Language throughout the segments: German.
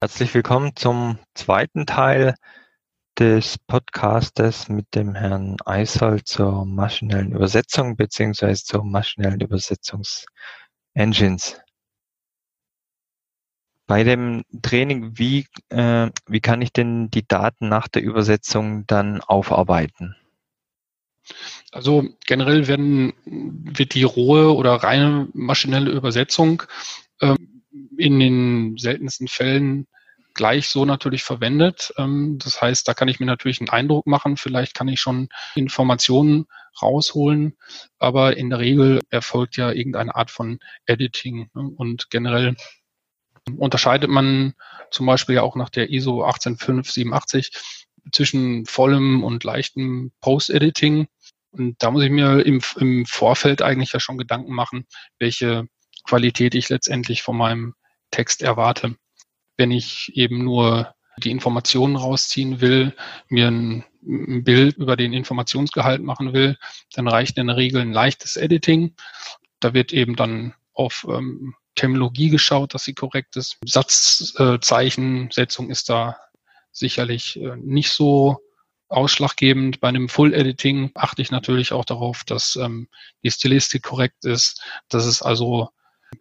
Herzlich willkommen zum zweiten Teil des Podcastes mit dem Herrn Eisel zur maschinellen Übersetzung beziehungsweise zur maschinellen Übersetzungsengines. Bei dem Training, wie, äh, wie kann ich denn die Daten nach der Übersetzung dann aufarbeiten? Also generell werden, wird die rohe oder reine maschinelle Übersetzung in den seltensten Fällen gleich so natürlich verwendet. Ähm, das heißt, da kann ich mir natürlich einen Eindruck machen. Vielleicht kann ich schon Informationen rausholen, aber in der Regel erfolgt ja irgendeine Art von Editing. Ne? Und generell unterscheidet man zum Beispiel ja auch nach der ISO 18587 zwischen vollem und leichtem Post-Editing. Und da muss ich mir im, im Vorfeld eigentlich ja schon Gedanken machen, welche Qualität ich letztendlich von meinem Text erwarte. Wenn ich eben nur die Informationen rausziehen will, mir ein, Bild über den Informationsgehalt machen will, dann reicht in der Regel ein leichtes Editing. Da wird eben dann auf ähm, Terminologie geschaut, dass sie korrekt ist. Satzzeichensetzung äh, ist da sicherlich äh, nicht so ausschlaggebend. Bei einem Full-Editing achte ich natürlich auch darauf, dass ähm, die Stilistik korrekt ist, dass es also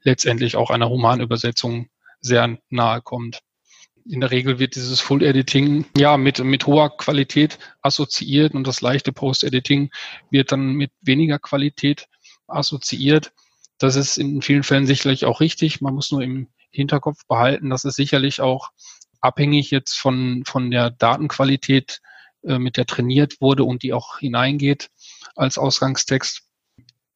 letztendlich auch einer Romanübersetzung sehr nahe kommt. In der Regel wird dieses Full Editing ja mit, mit hoher Qualität assoziiert und das leichte Post Editing wird dann mit weniger Qualität assoziiert. Das ist in vielen Fällen sicherlich auch richtig. Man muss nur im Hinterkopf behalten, dass es sicherlich auch abhängig jetzt von, von der Datenqualität, äh, mit der trainiert wurde und die auch hineingeht als Ausgangstext,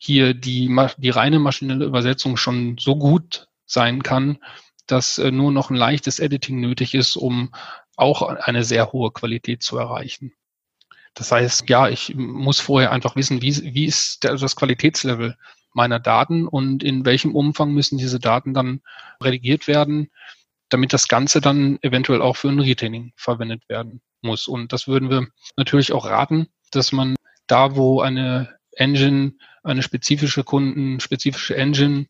hier die, die reine maschinelle Übersetzung schon so gut sein kann, dass äh, nur noch ein leichtes Editing nötig ist, um auch eine sehr hohe Qualität zu erreichen. Das heißt, ja, ich muss vorher einfach wissen, wie, wie ist das Qualitätslevel meiner Daten und in welchem Umfang müssen diese Daten dann redigiert werden, damit das Ganze dann eventuell auch für ein Retaining verwendet werden muss. Und das würden wir natürlich auch raten, dass man da, wo eine Engine, eine spezifische Kunden, spezifische Engine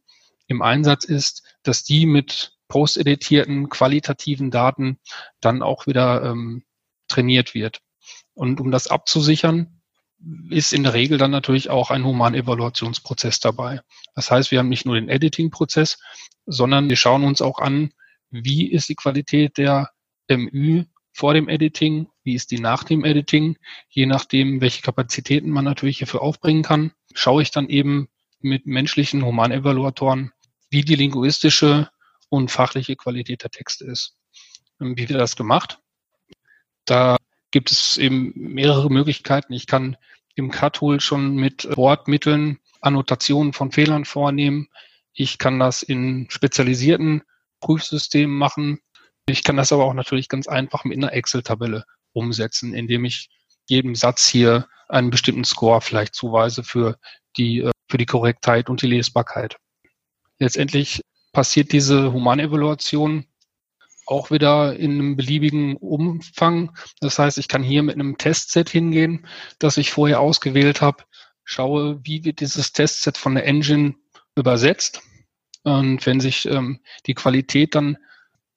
im Einsatz ist, dass die mit post-editierten qualitativen Daten dann auch wieder ähm, trainiert wird. Und um das abzusichern, ist in der Regel dann natürlich auch ein Human-Evaluationsprozess dabei. Das heißt, wir haben nicht nur den Editing-Prozess, sondern wir schauen uns auch an, wie ist die Qualität der MÜ vor dem Editing, wie ist die nach dem Editing, je nachdem, welche Kapazitäten man natürlich hierfür aufbringen kann, schaue ich dann eben mit menschlichen Humanevaluatoren, wie die linguistische und fachliche Qualität der Texte ist. Wie wird das gemacht? Da gibt es eben mehrere Möglichkeiten. Ich kann im CAT-Tool schon mit Wortmitteln Annotationen von Fehlern vornehmen. Ich kann das in spezialisierten Prüfsystemen machen. Ich kann das aber auch natürlich ganz einfach mit einer Excel-Tabelle umsetzen, indem ich jedem Satz hier einen bestimmten Score vielleicht zuweise für die, äh, für die Korrektheit und die Lesbarkeit. Letztendlich passiert diese Humanevaluation auch wieder in einem beliebigen Umfang. Das heißt, ich kann hier mit einem Testset hingehen, das ich vorher ausgewählt habe, schaue, wie wird dieses Testset von der Engine übersetzt. Und wenn sich ähm, die Qualität dann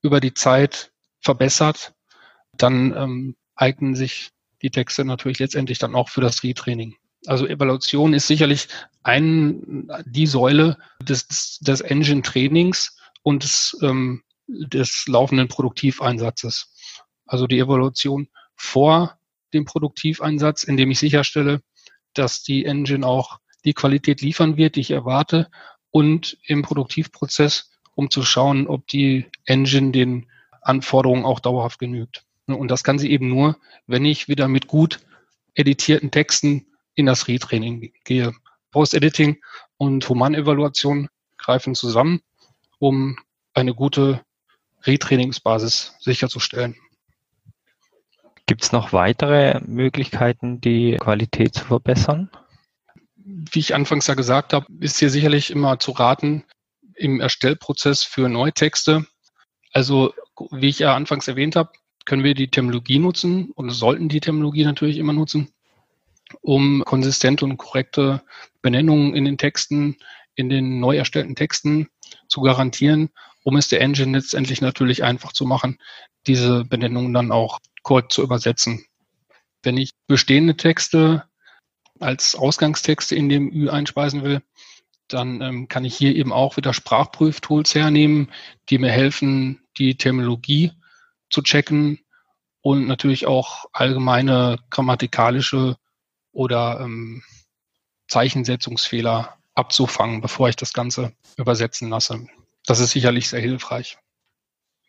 über die Zeit verbessert, dann ähm, eignen sich die Texte natürlich letztendlich dann auch für das Retraining. Also Evaluation ist sicherlich ein, die Säule des, des Engine-Trainings und des, ähm, des laufenden Produktiveinsatzes. Also die Evaluation vor dem Produktiveinsatz, indem ich sicherstelle, dass die Engine auch die Qualität liefern wird, die ich erwarte, und im Produktivprozess, um zu schauen, ob die Engine den Anforderungen auch dauerhaft genügt. Und das kann sie eben nur, wenn ich wieder mit gut editierten Texten in das Retraining gehe. Post-Editing und Humanevaluation greifen zusammen, um eine gute Retrainingsbasis sicherzustellen. Gibt es noch weitere Möglichkeiten, die Qualität zu verbessern? Wie ich anfangs ja gesagt habe, ist hier sicherlich immer zu raten im Erstellprozess für Neutexte. Also, wie ich ja anfangs erwähnt habe, können wir die Terminologie nutzen und sollten die Terminologie natürlich immer nutzen um konsistente und korrekte Benennungen in den Texten, in den neu erstellten Texten zu garantieren um es der Engine letztendlich natürlich einfach zu machen, diese Benennungen dann auch korrekt zu übersetzen. Wenn ich bestehende Texte als Ausgangstexte in dem Ü einspeisen will, dann ähm, kann ich hier eben auch wieder Sprachprüftools hernehmen, die mir helfen, die Terminologie zu checken und natürlich auch allgemeine grammatikalische oder ähm, Zeichensetzungsfehler abzufangen, bevor ich das Ganze übersetzen lasse. Das ist sicherlich sehr hilfreich.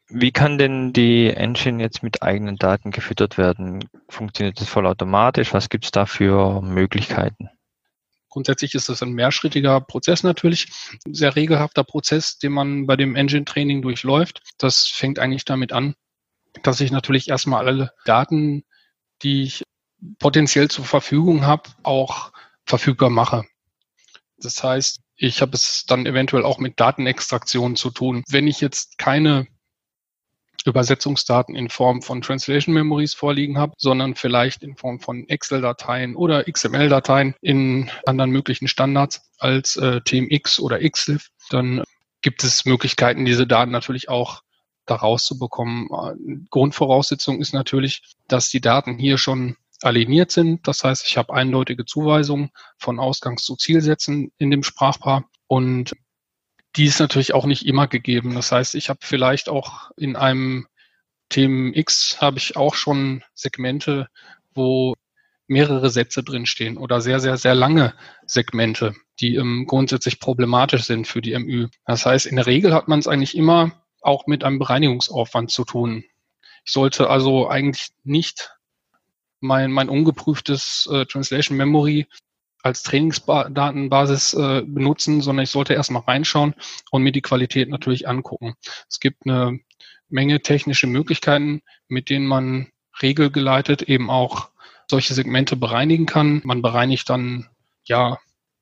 Wie kann denn die Engine jetzt mit eigenen Daten gefüttert werden? Funktioniert das vollautomatisch? Was gibt es da für Möglichkeiten? Grundsätzlich ist es ein mehrschrittiger Prozess natürlich, sehr regelhafter Prozess, den man bei dem Engine-Training durchläuft. Das fängt eigentlich damit an, dass ich natürlich erstmal alle Daten, die ich potenziell zur Verfügung habe, auch verfügbar mache. Das heißt, ich habe es dann eventuell auch mit Datenextraktion zu tun. Wenn ich jetzt keine Übersetzungsdaten in Form von Translation Memories vorliegen habe, sondern vielleicht in Form von Excel-Dateien oder XML-Dateien in anderen möglichen Standards als äh, TMX oder XLIF, dann gibt es Möglichkeiten, diese Daten natürlich auch da rauszubekommen. Grundvoraussetzung ist natürlich, dass die Daten hier schon aligniert sind. Das heißt, ich habe eindeutige Zuweisungen von Ausgangs- zu Zielsätzen in dem Sprachpaar und die ist natürlich auch nicht immer gegeben. Das heißt, ich habe vielleicht auch in einem Themen X habe ich auch schon Segmente, wo mehrere Sätze drinstehen oder sehr, sehr, sehr lange Segmente, die ähm, grundsätzlich problematisch sind für die MÜ. Das heißt, in der Regel hat man es eigentlich immer auch mit einem Bereinigungsaufwand zu tun. Ich sollte also eigentlich nicht mein, mein ungeprüftes äh, Translation Memory als Trainingsdatenbasis äh, benutzen, sondern ich sollte erstmal reinschauen und mir die Qualität natürlich angucken. Es gibt eine Menge technische Möglichkeiten, mit denen man regelgeleitet eben auch solche Segmente bereinigen kann. Man bereinigt dann ja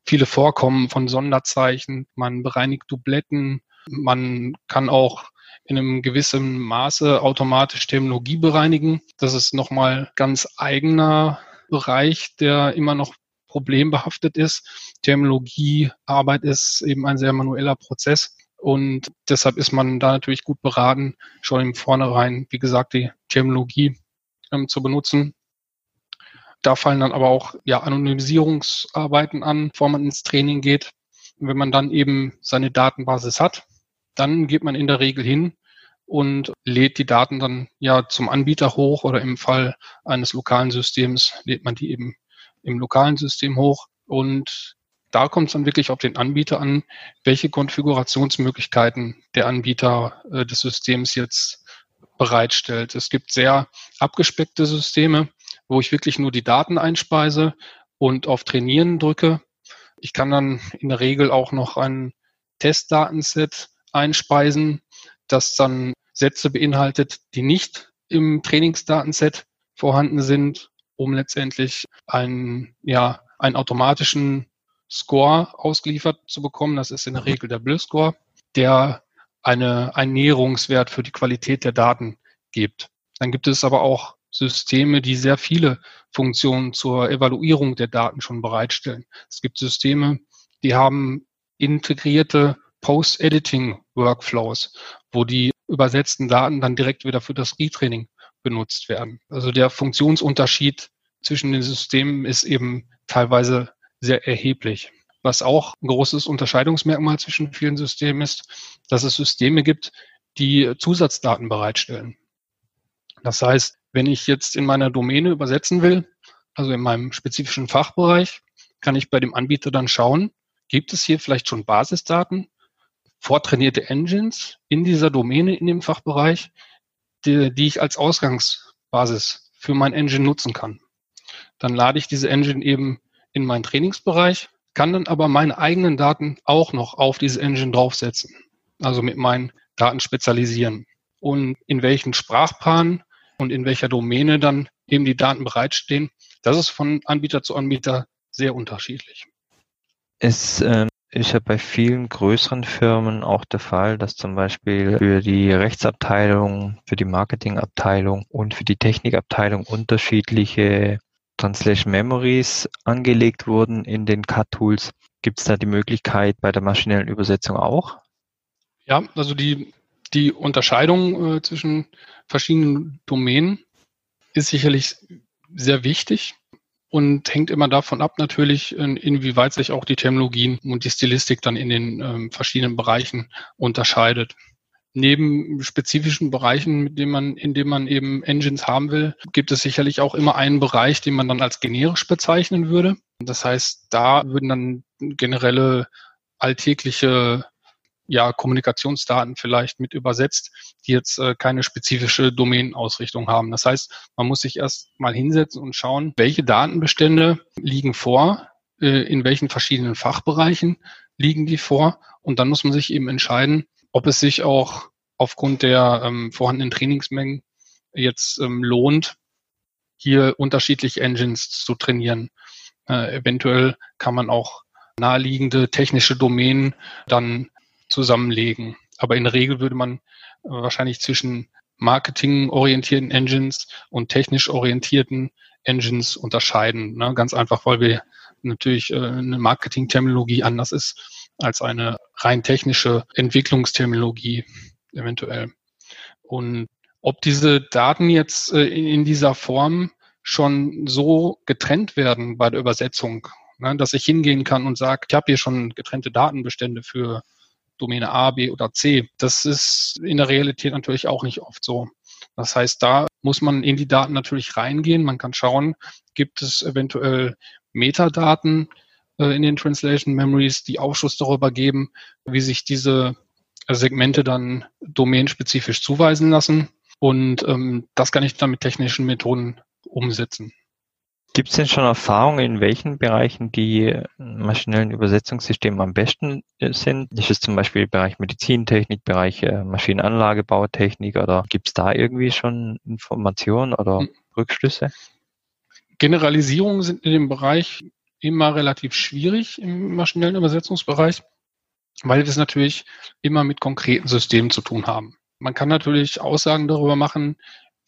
viele Vorkommen von Sonderzeichen, man bereinigt Dubletten, man kann auch in einem gewissen Maße automatisch Terminologie bereinigen. Das ist nochmal ganz eigener Bereich, der immer noch problembehaftet ist. Terminologiearbeit ist eben ein sehr manueller Prozess. Und deshalb ist man da natürlich gut beraten, schon im Vornherein, wie gesagt, die Terminologie ähm, zu benutzen. Da fallen dann aber auch ja, Anonymisierungsarbeiten an, bevor man ins Training geht. Und wenn man dann eben seine Datenbasis hat, dann geht man in der Regel hin und lädt die Daten dann ja zum Anbieter hoch oder im Fall eines lokalen Systems lädt man die eben im lokalen System hoch und da kommt es dann wirklich auf den Anbieter an, welche Konfigurationsmöglichkeiten der Anbieter äh, des Systems jetzt bereitstellt. Es gibt sehr abgespeckte Systeme, wo ich wirklich nur die Daten einspeise und auf Trainieren drücke. Ich kann dann in der Regel auch noch ein Testdatenset einspeisen, das dann Sätze beinhaltet, die nicht im Trainingsdatenset vorhanden sind, um letztendlich einen, ja, einen automatischen Score ausgeliefert zu bekommen. Das ist in der Regel der Blö-Score, der eine, einen Näherungswert für die Qualität der Daten gibt. Dann gibt es aber auch Systeme, die sehr viele Funktionen zur Evaluierung der Daten schon bereitstellen. Es gibt Systeme, die haben integrierte Post-Editing-Workflows, wo die übersetzten Daten dann direkt wieder für das Retraining benutzt werden. Also der Funktionsunterschied zwischen den Systemen ist eben teilweise sehr erheblich. Was auch ein großes Unterscheidungsmerkmal zwischen vielen Systemen ist, dass es Systeme gibt, die Zusatzdaten bereitstellen. Das heißt, wenn ich jetzt in meiner Domäne übersetzen will, also in meinem spezifischen Fachbereich, kann ich bei dem Anbieter dann schauen, gibt es hier vielleicht schon Basisdaten, vortrainierte Engines in dieser Domäne, in dem Fachbereich, die, die ich als Ausgangsbasis für mein Engine nutzen kann. Dann lade ich diese Engine eben in meinen Trainingsbereich, kann dann aber meine eigenen Daten auch noch auf diese Engine draufsetzen. Also mit meinen Daten spezialisieren. Und in welchen Sprachpaaren und in welcher Domäne dann eben die Daten bereitstehen, das ist von Anbieter zu Anbieter sehr unterschiedlich. Es ähm, ist ja bei vielen größeren Firmen auch der Fall, dass zum Beispiel für die Rechtsabteilung, für die Marketingabteilung und für die Technikabteilung unterschiedliche Translation Memories angelegt wurden in den CAD-Tools. Gibt es da die Möglichkeit bei der maschinellen Übersetzung auch? Ja, also die Die Unterscheidung äh, zwischen verschiedenen Domänen ist sicherlich sehr wichtig und hängt immer davon ab natürlich, inwieweit sich auch die Terminologien und die Stilistik dann in den ähm, verschiedenen Bereichen unterscheidet. Neben spezifischen Bereichen, mit denen man, in denen man eben Engines haben will, gibt es sicherlich auch immer einen Bereich, den man dann als generisch bezeichnen würde. Das heißt, da würden dann generelle alltägliche ja, Kommunikationsdaten vielleicht mit übersetzt, die jetzt äh, keine spezifische Domänenausrichtung haben. Das heißt, man muss sich erst mal hinsetzen und schauen, welche Datenbestände liegen vor, äh, in welchen verschiedenen Fachbereichen liegen die vor. Und dann muss man sich eben entscheiden, ob es sich auch aufgrund der ähm, vorhandenen Trainingsmengen jetzt ähm, lohnt, hier unterschiedliche Engines zu trainieren. Äh, eventuell kann man auch naheliegende technische Domänen dann zusammenlegen. Aber in der Regel würde man äh, wahrscheinlich zwischen marketingorientierten Engines und technisch orientierten Engines unterscheiden. Ne? Ganz einfach, weil wir natürlich äh, eine Marketing-Terminologie anders ist als eine rein technische Entwicklungsterminologie eventuell. Und ob diese Daten jetzt äh, in dieser Form schon so getrennt werden bei der Übersetzung, ne, dass ich hingehen kann und sage, ich habe hier schon getrennte Datenbestände für Domäne A, B oder C. Das ist in der Realität natürlich auch nicht oft so. Das heißt, da muss man in die Daten natürlich reingehen. Man kann schauen, gibt es eventuell Metadaten äh, in den Translation Memories, die Aufschluss darüber geben, wie sich diese Segmente dann domainspezifisch zuweisen lassen. Und ähm, das kann ich dann mit technischen Methoden umsetzen. Gibt es denn schon Erfahrungen, in welchen Bereichen die maschinellen Übersetzungssysteme am besten äh, sind? Ist es zum Beispiel Bereich Medizintechnik, Bereich äh, Maschinenanlagebautechnik oder gibt es da irgendwie schon Informationen oder hm. Rückschlüsse? Generalisierungen sind in dem Bereich immer relativ schwierig im maschinellen Übersetzungsbereich, weil wir es natürlich immer mit konkreten Systemen zu tun haben. Man kann natürlich Aussagen darüber machen,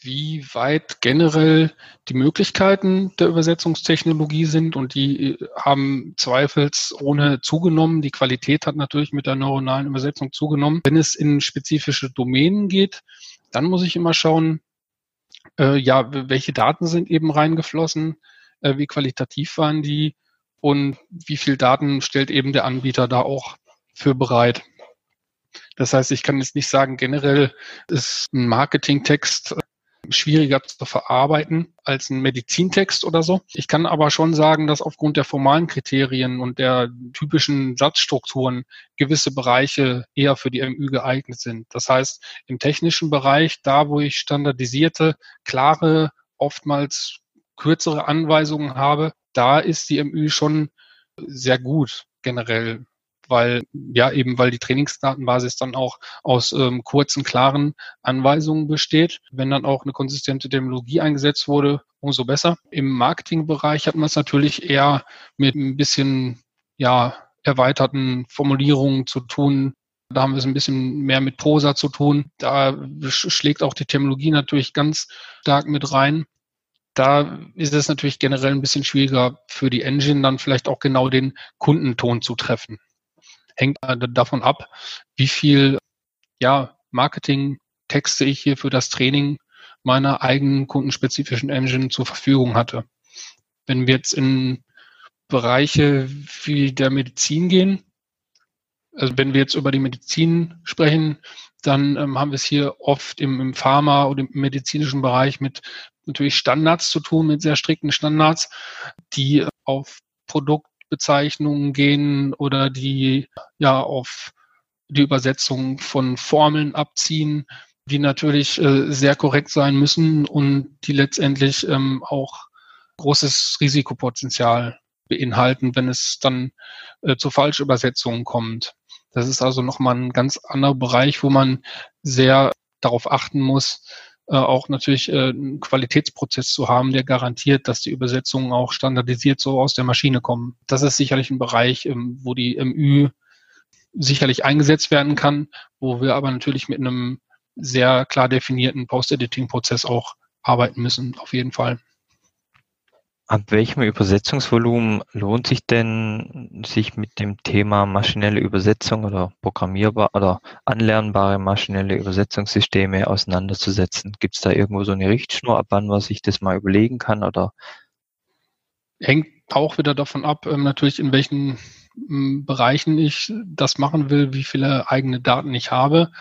wie weit generell die Möglichkeiten der Übersetzungstechnologie sind und die äh, haben zweifelsohne zugenommen. Die Qualität hat natürlich mit der neuronalen Übersetzung zugenommen. Wenn es in spezifische Domänen geht, dann muss ich immer schauen, äh, ja, welche Daten sind eben reingeflossen, äh, wie qualitativ waren die und wie viel Daten stellt eben der Anbieter da auch für bereit. Das heißt, ich kann jetzt nicht sagen, generell ist ein Marketingtext schwieriger zu verarbeiten als ein Medizintext oder so. Ich kann aber schon sagen, dass aufgrund der formalen Kriterien und der typischen Satzstrukturen gewisse Bereiche eher für die MÜ geeignet sind. Das heißt, im technischen Bereich, da wo ich standardisierte, klare, oftmals kürzere Anweisungen habe, da ist die MÜ schon sehr gut generell weil ja eben weil die Trainingsdatenbasis dann auch aus ähm, kurzen, klaren Anweisungen besteht. Wenn dann auch eine konsistente Terminologie eingesetzt wurde, umso besser. Im Marketingbereich hat man es natürlich eher mit ein bisschen ja erweiterten Formulierungen zu tun. Da haben wir es ein bisschen mehr mit Prosa zu tun. Da schlägt auch die Terminologie natürlich ganz stark mit rein da ist es natürlich generell ein bisschen schwieriger für die Engine dann vielleicht auch genau den Kundenton zu treffen hängt davon ab, wie viel ja, Marketing-Texte ich hier für das Training meiner eigenen kundenspezifischen Engine zur Verfügung hatte. Wenn wir jetzt in Bereiche wie der Medizin gehen, also wenn wir jetzt über die Medizin sprechen, dann ähm, haben wir es hier oft im, im Pharma- oder im medizinischen Bereich mit natürlich Standards zu tun, mit sehr strikten Standards, die auf Produkt Bezeichnungen gehen oder die ja auf die Übersetzung von Formeln abziehen, die natürlich äh, sehr korrekt sein müssen und die letztendlich ähm, auch großes Risikopotenzial beinhalten, wenn es dann äh, zu Falschübersetzungen kommt. Das ist also nochmal ein ganz anderer Bereich, wo man sehr darauf achten muss, äh, auch natürlich äh, einen Qualitätsprozess zu haben, der garantiert, dass die Übersetzungen auch standardisiert so aus der Maschine kommen. Das ist sicherlich ein Bereich, ähm, wo die MÜ sicherlich eingesetzt werden kann, wo wir aber natürlich mit einem sehr klar definierten Post-Editing-Prozess auch arbeiten müssen, auf jeden Fall. Ab welchem Übersetzungsvolumen lohnt sich denn, sich mit dem Thema maschinelle Übersetzung oder programmierbar oder anlernbare maschinelle Übersetzungssysteme auseinanderzusetzen? Gibt es da irgendwo so eine Richtschnur, ab wann man sich das mal überlegen kann oder? Hängt auch wieder davon ab, ähm, natürlich in welchen ähm, Bereichen ich das machen will, wie viele eigene Daten ich habe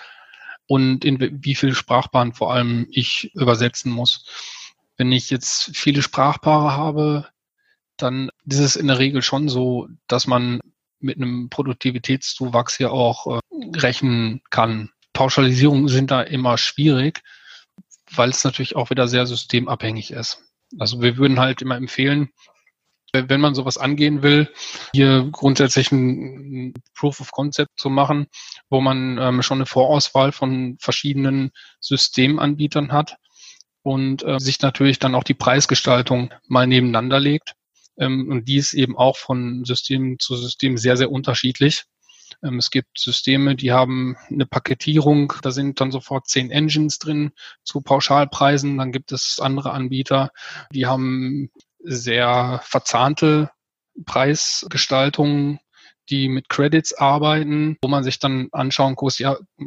und in wie viele Sprachbahnen vor allem ich übersetzen muss. Wenn ich jetzt viele Sprachpaare habe, dann ist es in der Regel schon so, dass man mit einem Produktivitätszuwachs ja auch äh, rechnen kann. Pauschalisierungen sind da immer schwierig, weil es natürlich auch wieder sehr systemabhängig ist. Also wir würden halt immer empfehlen, wenn man sowas angehen will, hier grundsätzlich ein Proof of Concept zu machen, wo man ähm, schon eine Vorauswahl von verschiedenen Systemanbietern hat und äh, sich natürlich dann auch die Preisgestaltung mal nebeneinander legt. Ähm, und die ist eben auch von System zu System sehr, sehr unterschiedlich. Ähm, es gibt Systeme, die haben eine Paketierung, da sind dann sofort zehn Engines drin zu Pauschalpreisen. Dann gibt es andere Anbieter, die haben sehr verzahnte Preisgestaltungen, die mit Credits arbeiten, wo man sich dann anschauen,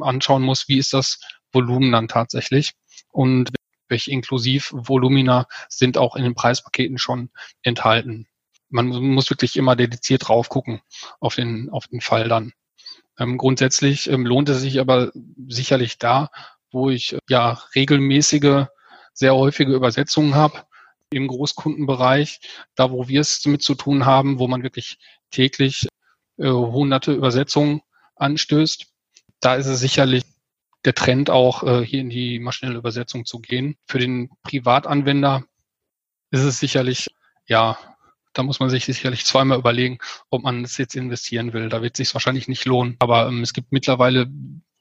anschauen muss, wie ist das Volumen dann tatsächlich. Und welche Inklusivvolumina sind auch in den Preispaketen schon enthalten. Man muss wirklich immer dediziert drauf gucken auf den, auf den Fall dann. Ähm, grundsätzlich ähm, lohnt es sich aber sicherlich da, wo ich äh, ja regelmäßige, sehr häufige Übersetzungen habe im Großkundenbereich, da wo wir es mit zu tun haben, wo man wirklich täglich äh, hunderte Übersetzungen anstößt. Da ist es sicherlich der Trend auch, äh, hier in die maschinelle Übersetzung zu gehen. Für den Privatanwender ist es sicherlich, ja, da muss man sich sicherlich zweimal überlegen, ob man es jetzt investieren will. Da wird es sich wahrscheinlich nicht lohnen. Aber ähm, es gibt mittlerweile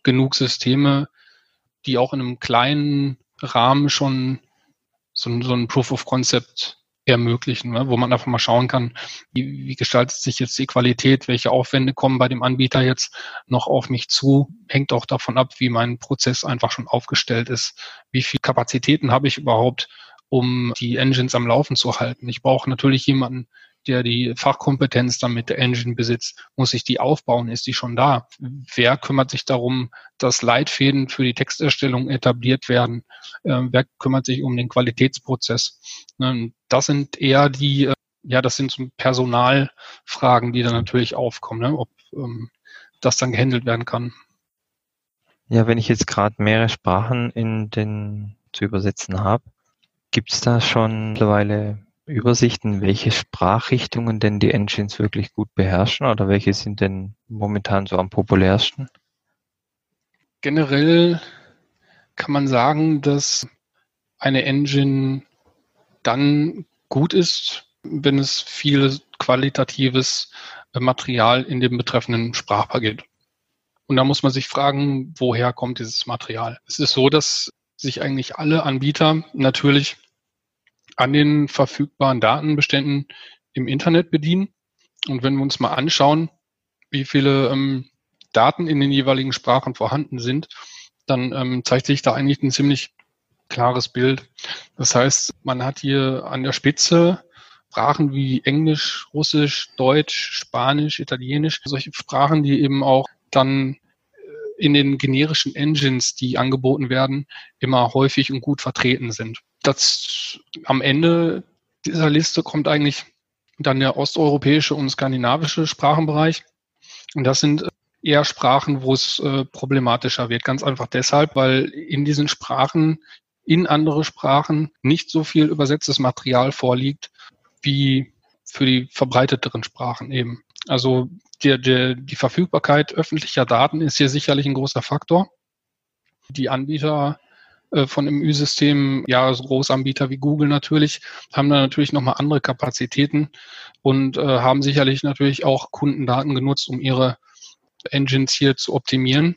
genug Systeme, die auch in einem kleinen Rahmen schon so, so ein Proof of Concept ermöglichen, ne? wo man einfach mal schauen kann, wie, wie gestaltet sich jetzt die Qualität, welche Aufwände kommen bei dem Anbieter jetzt noch auf mich zu, hängt auch davon ab, wie mein Prozess einfach schon aufgestellt ist, wie viel Kapazitäten habe ich überhaupt, um die Engines am Laufen zu halten. Ich brauche natürlich jemanden, der die Fachkompetenz dann mit der Engine besitzt, muss ich die aufbauen? Ist die schon da? Wer kümmert sich darum, dass Leitfäden für die Texterstellung etabliert werden? Ähm, wer kümmert sich um den Qualitätsprozess? Ähm, das sind eher die, äh, ja, das sind so Personalfragen, die dann natürlich aufkommen, ne? ob ähm, das dann gehandelt werden kann. Ja, wenn ich jetzt gerade mehrere Sprachen in den zu übersetzen habe, gibt es da schon mittlerweile Übersichten, welche Sprachrichtungen denn die Engines wirklich gut beherrschen oder welche sind denn momentan so am populärsten? Generell kann man sagen, dass eine Engine dann gut ist, wenn es viel qualitatives Material in dem betreffenden Sprachpaar gibt. Und da muss man sich fragen, woher kommt dieses Material? Es ist so, dass sich eigentlich alle Anbieter natürlich an den verfügbaren Datenbeständen im Internet bedienen. Und wenn wir uns mal anschauen, wie viele ähm, Daten in den jeweiligen Sprachen vorhanden sind, dann ähm, zeigt sich da eigentlich ein ziemlich klares Bild. Das heißt, man hat hier an der Spitze Sprachen wie Englisch, Russisch, Deutsch, Spanisch, Italienisch, solche Sprachen, die eben auch dann in den generischen Engines, die angeboten werden, immer häufig und gut vertreten sind das am Ende dieser Liste kommt eigentlich dann der osteuropäische und skandinavische Sprachenbereich. Und das sind eher Sprachen, wo es äh, problematischer wird. Ganz einfach deshalb, weil in diesen Sprachen, in andere Sprachen nicht so viel übersetztes Material vorliegt, wie für die verbreiteteren Sprachen eben. Also der, der, die Verfügbarkeit öffentlicher Daten ist hier sicherlich ein großer Faktor. Die Anbieter äh, von dem Ü-System, ja, so Großanbieter wie Google natürlich, haben da natürlich nochmal andere Kapazitäten und äh, haben sicherlich natürlich auch Kundendaten genutzt, um ihre Engines hier zu optimieren.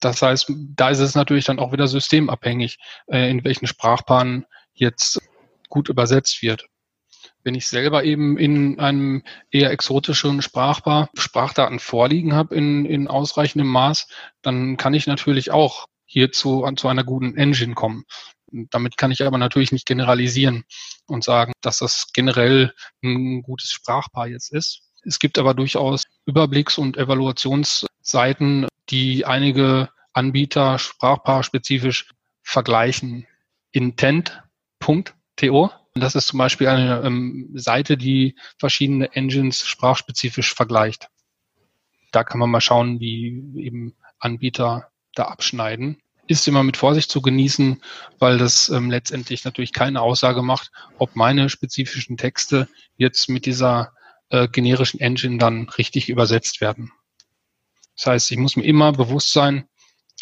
Das heißt, da ist es natürlich dann auch wieder systemabhängig, äh, in welchen Sprachpaaren jetzt gut übersetzt wird. Wenn ich selber eben in einem eher exotischen Sprachpaar Sprachdaten vorliegen habe in, in ausreichendem Maß, dann kann ich natürlich auch hier zu, zu einer guten Engine kommen. Damit kann ich aber natürlich nicht generalisieren. und sagen, dass das generell ein gutes Sprachpaar jetzt ist. Es gibt aber durchaus Überblicks- und Evaluationsseiten, die einige Anbieter sprachpaarspezifisch vergleichen. Intent.to. Das ist zum Beispiel eine ähm, Seite, die verschiedene Engines sprachspezifisch vergleicht. Da kann man mal schauen, wie eben Anbieter da abschneiden. Ist immer mit Vorsicht zu genießen, weil das ähm, letztendlich natürlich keine Aussage macht, ob meine spezifischen Texte jetzt mit dieser äh, generischen Engine dann richtig übersetzt werden. Das heißt, ich muss mir immer bewusst sein,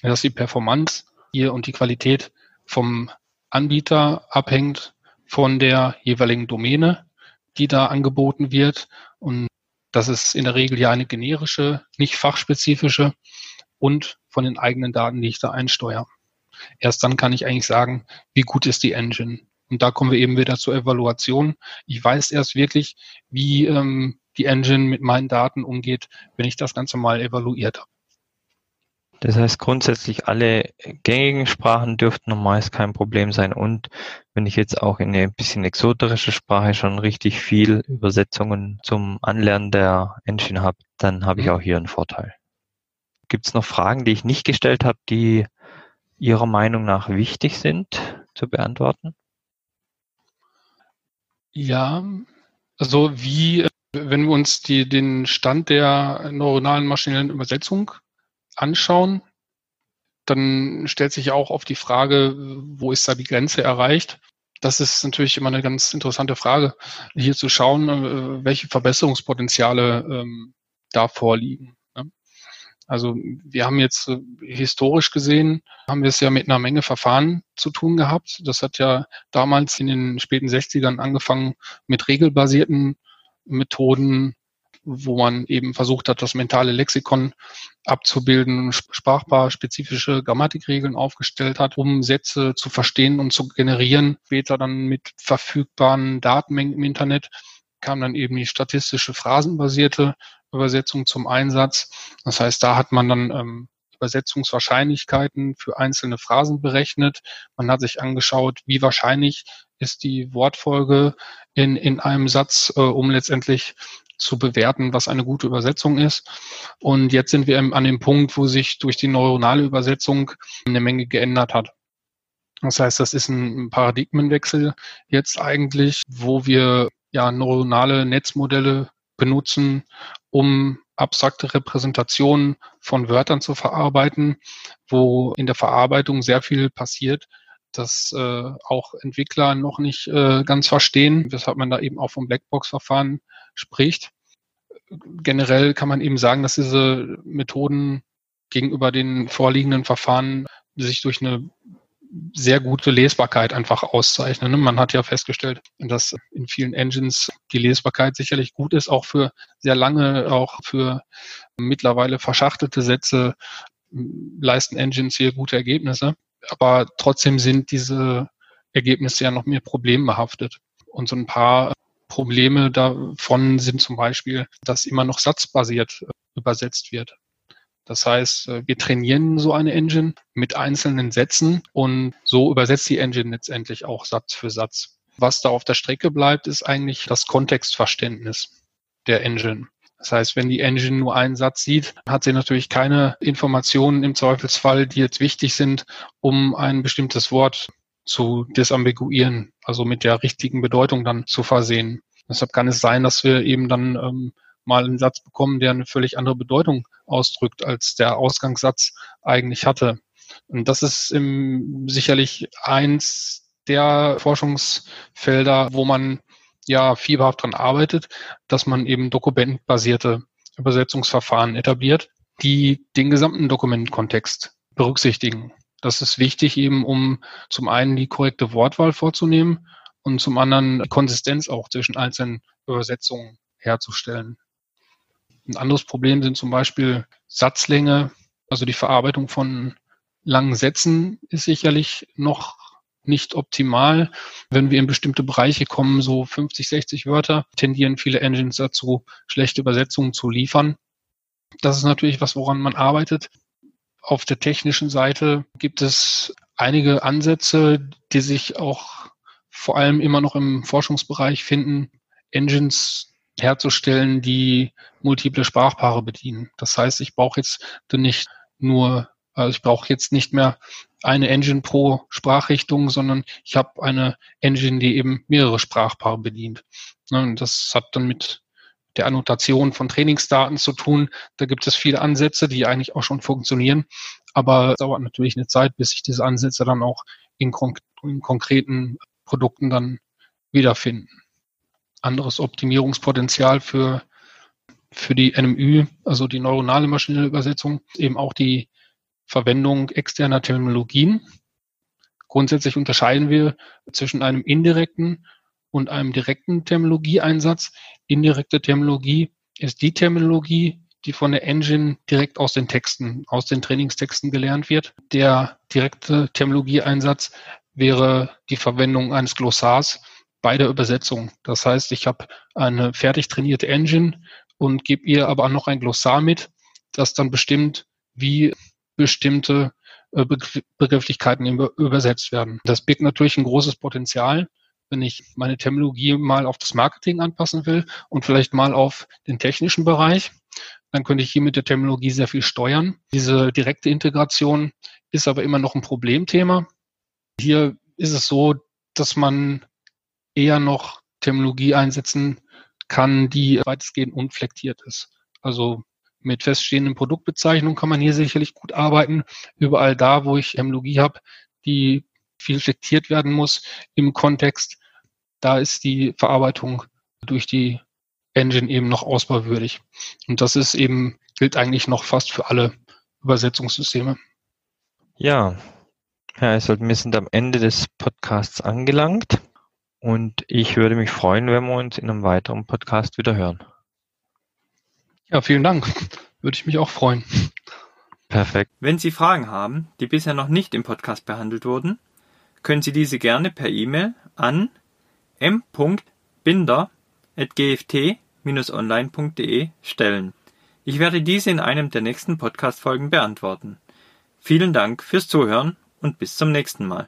dass die Performance hier und die Qualität vom Anbieter abhängt von der jeweiligen Domäne, die da angeboten wird. Und das ist in der Regel ja eine generische, nicht fachspezifische und von den eigenen Daten, die ich da einsteuere. Erst dann kann ich eigentlich sagen, wie gut ist die Engine. Und da kommen wir eben wieder zur Evaluation. Ich weiß erst wirklich, wie ähm, die Engine mit meinen Daten umgeht, wenn ich das Ganze mal evaluiert habe. Das heißt, grundsätzlich alle gängigen Sprachen dürften normalerweise kein Problem sein. Und wenn ich jetzt auch in eine bisschen exoterische Sprache schon richtig viel Übersetzungen zum Anlernen der Engine habe, dann habe ich mhm. auch hier einen Vorteil. Gibt es noch Fragen, die ich nicht gestellt habe, die Ihrer Meinung nach wichtig sind zu beantworten? Ja, also wie, wenn wir uns die, den Stand der neuronalen maschinellen Übersetzung anschauen, dann stellt sich auch auf die Frage, wo ist da die Grenze erreicht? Das ist natürlich immer eine ganz interessante Frage, hier zu schauen, äh, welche Verbesserungspotenziale ähm, da vorliegen. Ne? Also wir haben jetzt äh, historisch gesehen, haben wir es ja mit einer Menge Verfahren zu tun gehabt. Das hat ja damals in den späten 60ern angefangen mit regelbasierten Methoden, wo man eben versucht hat, das mentale Lexikon abzubilden, sprachbar spezifische Grammatikregeln aufgestellt hat, um Sätze zu verstehen und zu generieren. Später dann mit verfügbaren Datenmengen im Internet kam dann eben die statistische phrasenbasierte Übersetzung zum Einsatz. Das heißt, da hat man dann ähm, Übersetzungswahrscheinlichkeiten für einzelne Phrasen berechnet. Man hat sich angeschaut, wie wahrscheinlich ist die Wortfolge in, in einem Satz, äh, um letztendlich zu bewerten, was eine gute Übersetzung ist. Und jetzt sind wir an dem Punkt, wo sich durch die neuronale Übersetzung eine Menge geändert hat. Das heißt, das ist ein Paradigmenwechsel jetzt eigentlich, wo wir ja neuronale Netzmodelle benutzen, um abstrakte Repräsentationen von Wörtern zu verarbeiten, wo in der Verarbeitung sehr viel passiert, das äh, auch Entwickler noch nicht äh, ganz verstehen, weshalb man da eben auch vom Blackbox-Verfahren spricht. Generell kann man eben sagen, dass diese Methoden gegenüber den vorliegenden Verfahren sich durch eine sehr gute Lesbarkeit einfach auszeichnen. Ne? Man hat ja festgestellt, dass in vielen Engines die Lesbarkeit sicherlich gut ist, auch für sehr lange, auch für mittlerweile verschachtelte Sätze leisten Engines hier gute Ergebnisse. Aber trotzdem sind diese Ergebnisse ja noch mehr problembehaftet. Und so ein paar Probleme davon sind zum Beispiel, dass immer noch satzbasiert äh, übersetzt wird. Das heißt, äh, wir trainieren so eine Engine mit einzelnen Sätzen und so übersetzt die Engine letztendlich auch Satz für Satz. Was da auf der Strecke bleibt, ist eigentlich das Kontextverständnis der Engine. Das heißt, wenn die Engine nur einen Satz sieht, hat sie natürlich keine Informationen im Zweifelsfall, die jetzt wichtig sind, um ein bestimmtes Wort zu desambiguieren, also mit der richtigen Bedeutung dann zu versehen. Deshalb kann es sein, dass wir eben dann ähm, mal einen Satz bekommen, der eine völlig andere Bedeutung ausdrückt, als der Ausgangssatz eigentlich hatte. Und das ist im, sicherlich eins der Forschungsfelder, wo man ja fieberhaft dran arbeitet, dass man eben dokumentbasierte Übersetzungsverfahren etabliert, die den gesamten Dokumentenkontext berücksichtigen. Das ist wichtig eben, um zum einen die korrekte Wortwahl vorzunehmen und zum anderen Konsistenz auch zwischen einzelnen Übersetzungen herzustellen. Ein anderes Problem sind zum Beispiel Satzlänge, also die Verarbeitung von langen Sätzen ist sicherlich noch nicht optimal. Wenn wir in bestimmte Bereiche kommen, so 50, 60 Wörter, tendieren viele Engines dazu, schlechte Übersetzungen zu liefern. Das ist natürlich was, woran man arbeitet. Auf der technischen Seite gibt es einige Ansätze, die sich auch vor allem immer noch im Forschungsbereich finden, Engines herzustellen, die multiple Sprachpaare bedienen. Das heißt, ich brauche jetzt nicht nur, also ich brauche jetzt nicht mehr eine Engine pro Sprachrichtung, sondern ich habe eine Engine, die eben mehrere Sprachpaare bedient. Und das hat dann mit der Annotation von Trainingsdaten zu tun. Da gibt es viele Ansätze, die eigentlich auch schon funktionieren. Aber es dauert natürlich eine Zeit, bis sich diese Ansätze dann auch in, konk in konkreten Produkten dann wiederfinden. Anderes Optimierungspotenzial für, für die NMÜ, also die neuronale maschinelle Übersetzung, eben auch die Verwendung externer Terminologien. Grundsätzlich unterscheiden wir zwischen einem indirekten und einem direkten Terminologieeinsatz. Indirekte Terminologie ist die Terminologie, die von der Engine direkt aus den Texten, aus den Trainingstexten gelernt wird. Der direkte Terminologieeinsatz wäre die Verwendung eines Glossars bei der Übersetzung. Das heißt, ich habe eine fertig trainierte Engine und gebe ihr aber noch ein Glossar mit, das dann bestimmt, wie bestimmte äh, Begrifflichkeiten übersetzt werden. Das birgt natürlich ein großes Potenzial, wenn ich meine Terminologie mal auf das Marketing anpassen will und vielleicht mal auf den technischen Bereich dann könnte ich hier mit der Terminologie sehr viel steuern. Diese direkte Integration ist aber immer noch ein Problemthema. Hier ist es so, dass man eher noch Terminologie einsetzen kann, die weitestgehend unflektiert ist. Also mit feststehenden Produktbezeichnungen kann man hier sicherlich gut arbeiten. Überall da, wo ich Terminologie habe, die viel flektiert werden muss im Kontext, da ist die Verarbeitung durch die Engine eben noch ausbauwürdig. Und das ist eben, gilt eigentlich noch fast für alle Übersetzungssysteme. Ja, Herr Eisold, wir sind am Ende des Podcasts angelangt und ich würde mich freuen, wenn wir uns in einem weiteren Podcast wieder hören. Ja, vielen Dank. Würde ich mich auch freuen. Perfekt. Wenn Sie Fragen haben, die bisher noch nicht im Podcast behandelt wurden, können Sie diese gerne per E-Mail an m.binder.gft online.de stellen. Ich werde diese in einem der nächsten Podcast-Folgen beantworten. Vielen Dank fürs Zuhören und bis zum nächsten Mal.